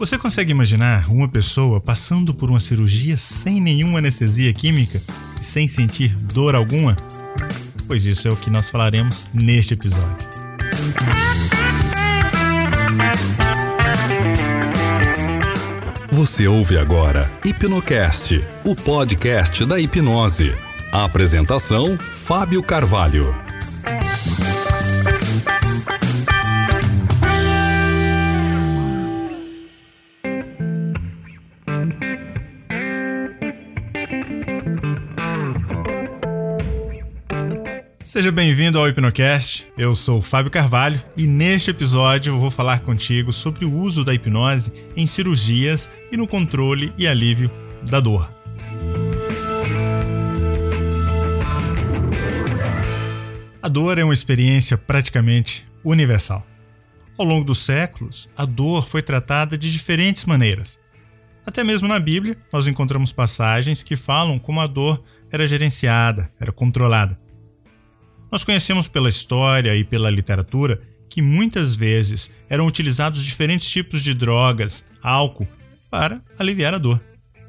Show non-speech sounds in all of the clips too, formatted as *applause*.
Você consegue imaginar uma pessoa passando por uma cirurgia sem nenhuma anestesia química e sem sentir dor alguma? Pois isso é o que nós falaremos neste episódio. Você ouve agora Hipnocast, o podcast da hipnose. A apresentação: Fábio Carvalho. Seja bem-vindo ao Hipnocast. Eu sou Fábio Carvalho e neste episódio eu vou falar contigo sobre o uso da hipnose em cirurgias e no controle e alívio da dor. A dor é uma experiência praticamente universal. Ao longo dos séculos, a dor foi tratada de diferentes maneiras. Até mesmo na Bíblia, nós encontramos passagens que falam como a dor era gerenciada, era controlada. Nós conhecemos pela história e pela literatura que muitas vezes eram utilizados diferentes tipos de drogas, álcool, para aliviar a dor.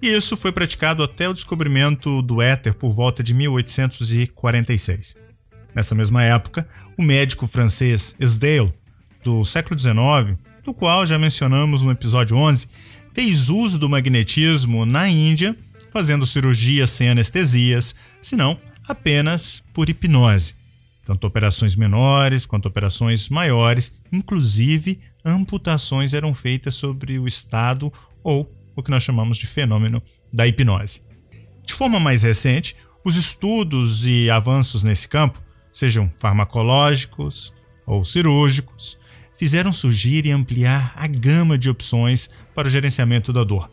E isso foi praticado até o descobrimento do éter por volta de 1846. Nessa mesma época, o médico francês Esdale, do século XIX, do qual já mencionamos no episódio 11, fez uso do magnetismo na Índia, fazendo cirurgias sem anestesias, senão apenas por hipnose tanto operações menores quanto operações maiores, inclusive amputações eram feitas sobre o estado ou o que nós chamamos de fenômeno da hipnose. De forma mais recente, os estudos e avanços nesse campo, sejam farmacológicos ou cirúrgicos, fizeram surgir e ampliar a gama de opções para o gerenciamento da dor,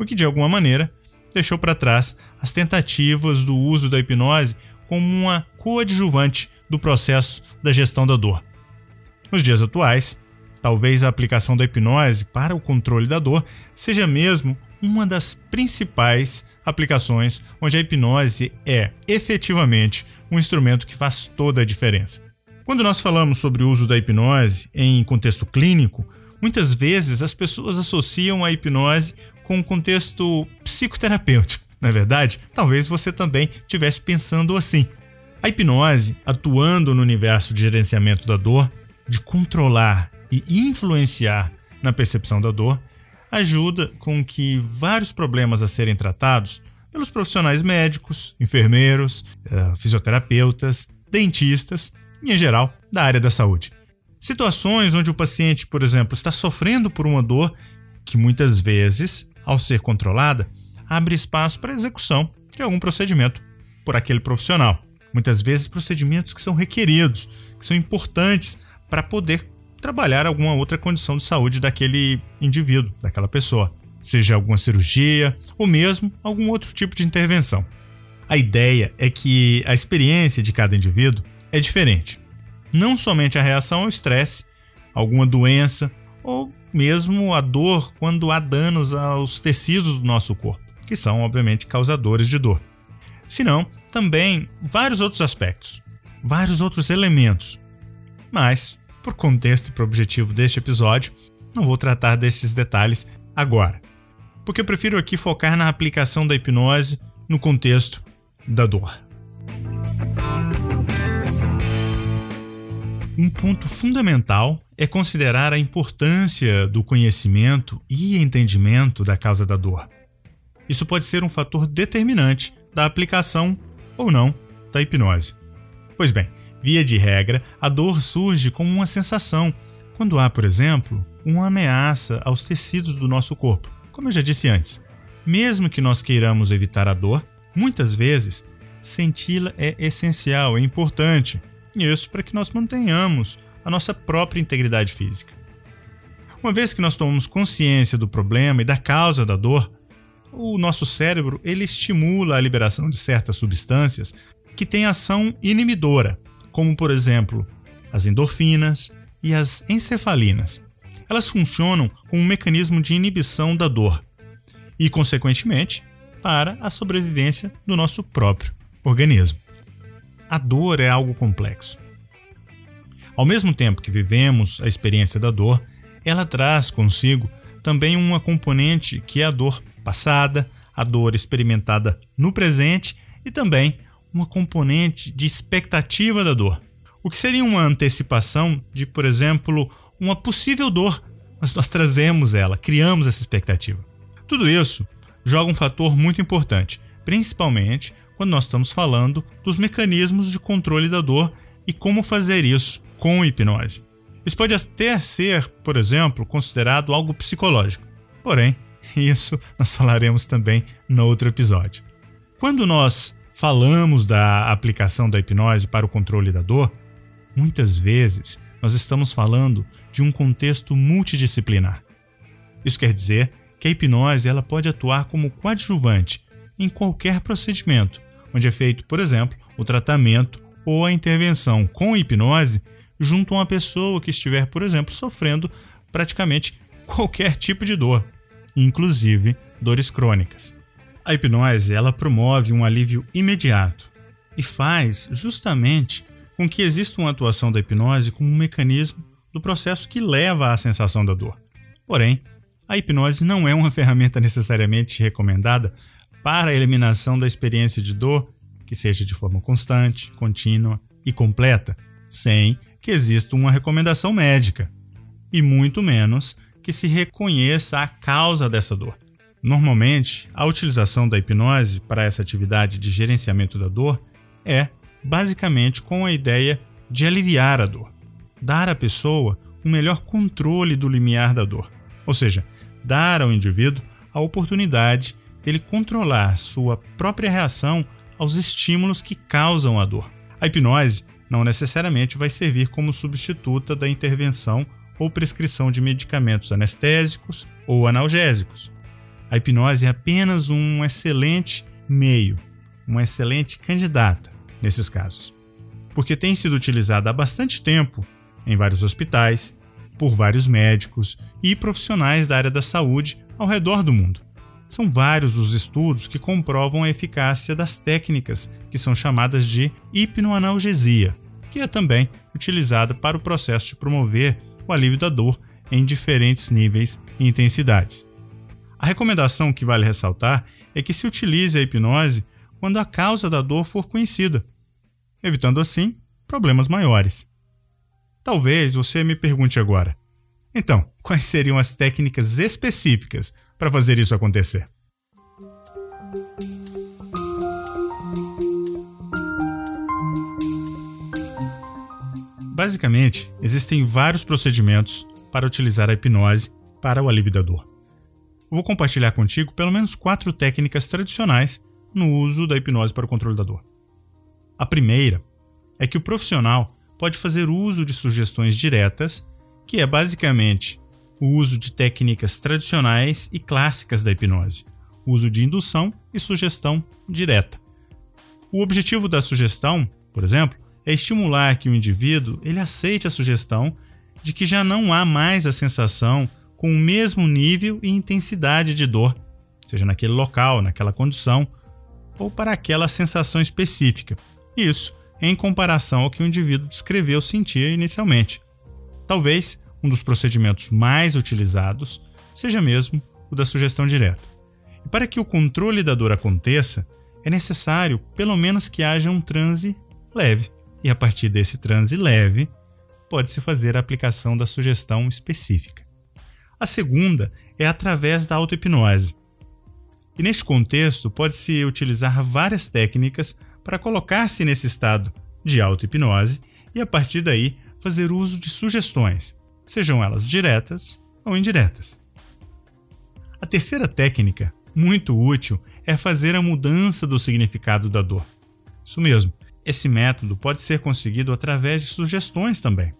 o que de alguma maneira deixou para trás as tentativas do uso da hipnose como uma coadjuvante do processo da gestão da dor. Nos dias atuais, talvez a aplicação da hipnose para o controle da dor seja mesmo uma das principais aplicações onde a hipnose é efetivamente um instrumento que faz toda a diferença. Quando nós falamos sobre o uso da hipnose em contexto clínico, muitas vezes as pessoas associam a hipnose com o um contexto psicoterapêutico. Na é verdade, talvez você também estivesse pensando assim. A hipnose, atuando no universo de gerenciamento da dor, de controlar e influenciar na percepção da dor, ajuda com que vários problemas a serem tratados pelos profissionais médicos, enfermeiros, eh, fisioterapeutas, dentistas e, em geral, da área da saúde. Situações onde o paciente, por exemplo, está sofrendo por uma dor que muitas vezes, ao ser controlada, abre espaço para execução de algum procedimento por aquele profissional. Muitas vezes procedimentos que são requeridos, que são importantes para poder trabalhar alguma outra condição de saúde daquele indivíduo, daquela pessoa, seja alguma cirurgia ou mesmo algum outro tipo de intervenção. A ideia é que a experiência de cada indivíduo é diferente. Não somente a reação ao estresse, alguma doença ou mesmo a dor quando há danos aos tecidos do nosso corpo que são obviamente causadores de dor. Senão, também vários outros aspectos, vários outros elementos. Mas, por contexto e por objetivo deste episódio, não vou tratar destes detalhes agora, porque eu prefiro aqui focar na aplicação da hipnose no contexto da dor. Um ponto fundamental é considerar a importância do conhecimento e entendimento da causa da dor. Isso pode ser um fator determinante da aplicação ou não da hipnose. Pois bem, via de regra, a dor surge como uma sensação quando há, por exemplo, uma ameaça aos tecidos do nosso corpo, como eu já disse antes. Mesmo que nós queiramos evitar a dor, muitas vezes senti-la é essencial, é importante. Isso para que nós mantenhamos a nossa própria integridade física. Uma vez que nós tomamos consciência do problema e da causa da dor, o nosso cérebro ele estimula a liberação de certas substâncias que têm ação inibidora, como por exemplo as endorfinas e as encefalinas. Elas funcionam como um mecanismo de inibição da dor e, consequentemente, para a sobrevivência do nosso próprio organismo. A dor é algo complexo. Ao mesmo tempo que vivemos a experiência da dor, ela traz consigo também uma componente que é a dor passada, a dor experimentada no presente e também uma componente de expectativa da dor. O que seria uma antecipação de, por exemplo, uma possível dor, mas nós trazemos ela, criamos essa expectativa. Tudo isso joga um fator muito importante, principalmente quando nós estamos falando dos mecanismos de controle da dor e como fazer isso com hipnose. Isso pode até ser, por exemplo, considerado algo psicológico. Porém, isso nós falaremos também no outro episódio. Quando nós falamos da aplicação da hipnose para o controle da dor, muitas vezes nós estamos falando de um contexto multidisciplinar. Isso quer dizer que a hipnose ela pode atuar como coadjuvante em qualquer procedimento, onde é feito, por exemplo, o tratamento ou a intervenção com hipnose junto a uma pessoa que estiver, por exemplo, sofrendo praticamente qualquer tipo de dor, inclusive dores crônicas. A hipnose ela promove um alívio imediato e faz justamente com que exista uma atuação da hipnose como um mecanismo do processo que leva à sensação da dor. Porém, a hipnose não é uma *laughs* ferramenta necessariamente recomendada para a eliminação da experiência de dor que seja de forma constante, contínua e completa, sem que exista uma recomendação médica, e muito menos que se reconheça a causa dessa dor. Normalmente, a utilização da hipnose para essa atividade de gerenciamento da dor é basicamente com a ideia de aliviar a dor, dar à pessoa um melhor controle do limiar da dor, ou seja, dar ao indivíduo a oportunidade dele controlar sua própria reação aos estímulos que causam a dor. A hipnose não necessariamente vai servir como substituta da intervenção ou prescrição de medicamentos anestésicos ou analgésicos. A hipnose é apenas um excelente meio, uma excelente candidata nesses casos, porque tem sido utilizada há bastante tempo em vários hospitais, por vários médicos e profissionais da área da saúde ao redor do mundo. São vários os estudos que comprovam a eficácia das técnicas que são chamadas de hipnoanalgesia, que é também utilizada para o processo de promover o alívio da dor em diferentes níveis e intensidades. A recomendação que vale ressaltar é que se utilize a hipnose quando a causa da dor for conhecida, evitando assim problemas maiores. Talvez você me pergunte agora: então, quais seriam as técnicas específicas para fazer isso acontecer? Basicamente, existem vários procedimentos para utilizar a hipnose para o alívio da dor. Vou compartilhar contigo pelo menos quatro técnicas tradicionais no uso da hipnose para o controle da dor. A primeira é que o profissional pode fazer uso de sugestões diretas, que é basicamente o uso de técnicas tradicionais e clássicas da hipnose, uso de indução e sugestão direta. O objetivo da sugestão, por exemplo, é estimular que o indivíduo ele aceite a sugestão de que já não há mais a sensação com o mesmo nível e intensidade de dor, seja naquele local, naquela condição, ou para aquela sensação específica. Isso em comparação ao que o indivíduo descreveu sentir inicialmente. Talvez um dos procedimentos mais utilizados seja mesmo o da sugestão direta. E para que o controle da dor aconteça, é necessário pelo menos que haja um transe leve e a partir desse transe leve, pode-se fazer a aplicação da sugestão específica. A segunda é através da auto-hipnose. E neste contexto, pode-se utilizar várias técnicas para colocar-se nesse estado de auto-hipnose e, a partir daí, fazer uso de sugestões, sejam elas diretas ou indiretas. A terceira técnica, muito útil, é fazer a mudança do significado da dor. Isso mesmo, esse método pode ser conseguido através de sugestões também.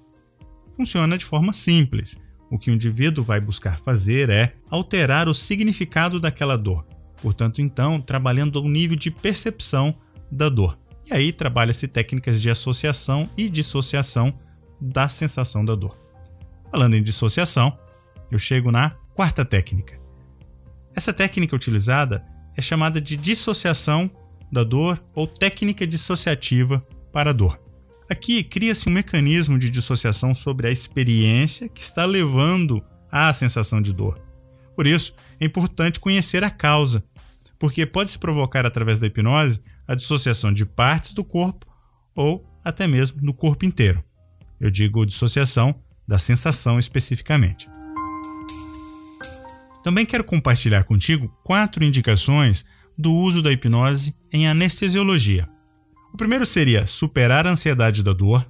Funciona de forma simples. O que o indivíduo vai buscar fazer é alterar o significado daquela dor. Portanto, então, trabalhando ao nível de percepção da dor. E aí trabalha-se técnicas de associação e dissociação da sensação da dor. Falando em dissociação, eu chego na quarta técnica. Essa técnica utilizada é chamada de dissociação da dor ou técnica dissociativa para a dor. Aqui cria-se um mecanismo de dissociação sobre a experiência que está levando à sensação de dor. Por isso, é importante conhecer a causa, porque pode se provocar através da hipnose a dissociação de partes do corpo ou até mesmo do corpo inteiro. Eu digo dissociação da sensação especificamente. Também quero compartilhar contigo quatro indicações do uso da hipnose em anestesiologia. O primeiro seria superar a ansiedade da dor.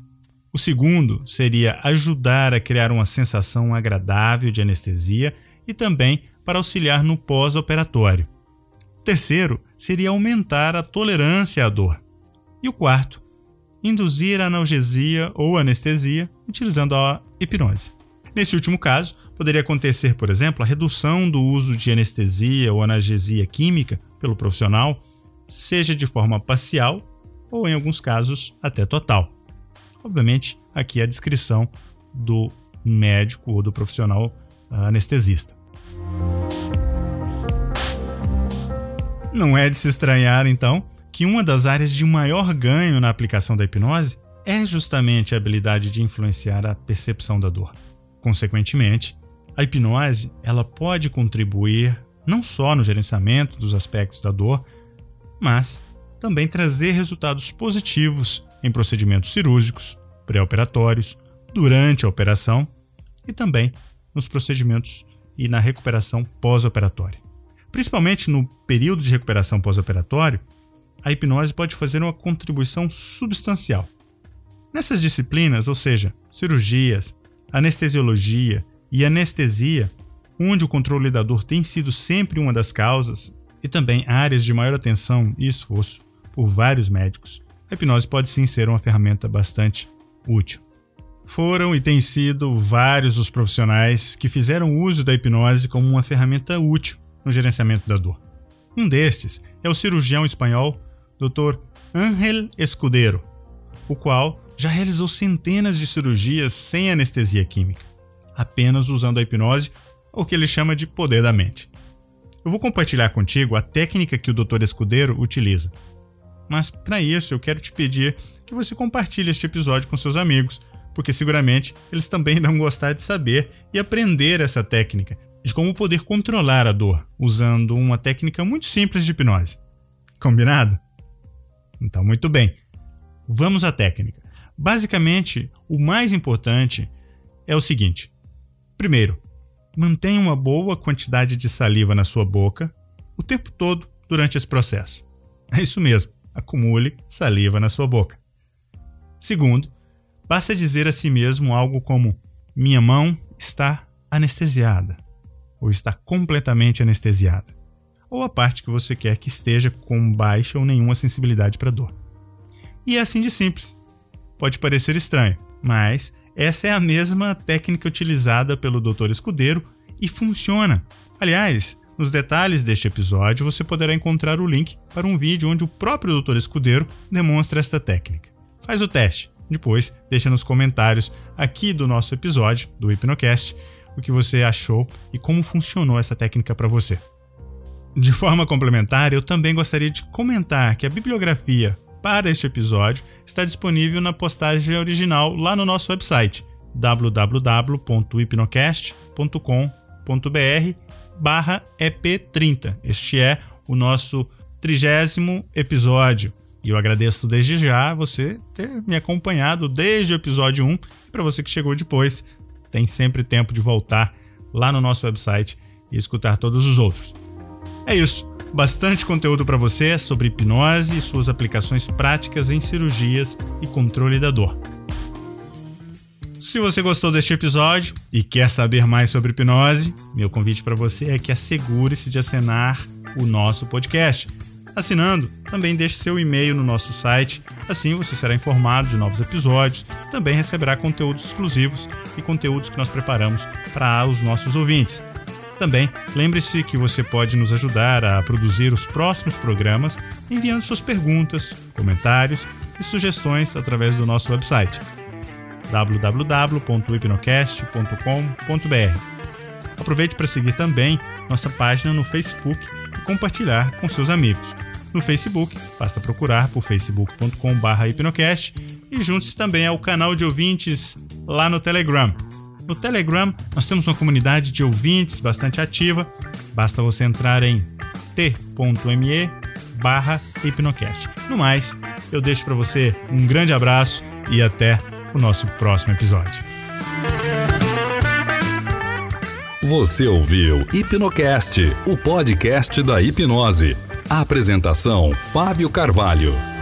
O segundo seria ajudar a criar uma sensação agradável de anestesia e também para auxiliar no pós-operatório. O terceiro seria aumentar a tolerância à dor. E o quarto, induzir a analgesia ou anestesia utilizando a hipnose. Nesse último caso, poderia acontecer, por exemplo, a redução do uso de anestesia ou analgesia química pelo profissional, seja de forma parcial ou, em alguns casos, até total. Obviamente, aqui é a descrição do médico ou do profissional anestesista. Não é de se estranhar, então, que uma das áreas de maior ganho na aplicação da hipnose é justamente a habilidade de influenciar a percepção da dor. Consequentemente, a hipnose ela pode contribuir não só no gerenciamento dos aspectos da dor, mas também trazer resultados positivos em procedimentos cirúrgicos, pré-operatórios, durante a operação e também nos procedimentos e na recuperação pós-operatória. Principalmente no período de recuperação pós-operatório, a hipnose pode fazer uma contribuição substancial. Nessas disciplinas, ou seja, cirurgias, anestesiologia e anestesia, onde o controle da dor tem sido sempre uma das causas e também áreas de maior atenção e esforço por vários médicos, a hipnose pode sim ser uma ferramenta bastante útil. Foram e têm sido vários os profissionais que fizeram uso da hipnose como uma ferramenta útil no gerenciamento da dor. Um destes é o cirurgião espanhol Dr. Ángel Escudero, o qual já realizou centenas de cirurgias sem anestesia química, apenas usando a hipnose, ou o que ele chama de poder da mente. Eu vou compartilhar contigo a técnica que o Dr. Escudero utiliza. Mas para isso eu quero te pedir que você compartilhe este episódio com seus amigos, porque seguramente eles também *laughs* irão gostar de saber e aprender essa técnica de como poder controlar a dor usando uma técnica muito simples de hipnose. Combinado? Então, muito bem. Vamos à técnica. Basicamente, o mais importante é o seguinte: primeiro, mantenha uma boa quantidade de saliva na sua boca o tempo todo durante esse processo. É isso mesmo, acumule saliva na sua boca. Segundo, basta dizer a si mesmo algo como: minha mão está anestesiada ou está completamente anestesiada, ou a parte que você quer que esteja com baixa ou nenhuma sensibilidade para dor. E é assim de simples. Pode parecer estranho, mas essa é a mesma técnica utilizada pelo Dr. Escudeiro e funciona. Aliás, nos detalhes deste episódio você poderá encontrar o link para um vídeo onde o próprio Dr. Escudeiro demonstra esta técnica. Faz o teste, depois deixa nos comentários aqui do nosso episódio do Hipnocast o que você achou e como funcionou essa técnica para você. De forma complementar, eu também gostaria de comentar que a bibliografia para este episódio está disponível na postagem original lá no nosso website www.hipnocast.com.br barra EP30. Este é o nosso trigésimo episódio. E eu agradeço desde já você ter me acompanhado desde o episódio 1 e para você que chegou depois, tem sempre tempo de voltar lá no nosso website e escutar todos os outros. É isso. Bastante conteúdo para você sobre hipnose e suas aplicações práticas em cirurgias e controle da dor. Se você gostou deste episódio e quer saber mais sobre hipnose, meu convite para você é que assegure-se de assinar o nosso podcast. Assinando, também deixe seu e-mail no nosso site, assim você será informado de novos episódios, também receberá conteúdos exclusivos e conteúdos que nós preparamos para os nossos ouvintes. Também lembre-se que você pode nos ajudar a produzir os próximos programas enviando suas perguntas, comentários e sugestões através do nosso website www.hipnocast.com.br. Aproveite para seguir também nossa página no Facebook e compartilhar com seus amigos no Facebook, basta procurar por facebook.com.br hipnocast e junte-se também ao canal de ouvintes lá no Telegram. No Telegram, nós temos uma comunidade de ouvintes bastante ativa. Basta você entrar em t.me barra hipnocast. No mais, eu deixo para você um grande abraço e até o nosso próximo episódio. Você ouviu Hipnocast, o podcast da hipnose. A apresentação Fábio Carvalho.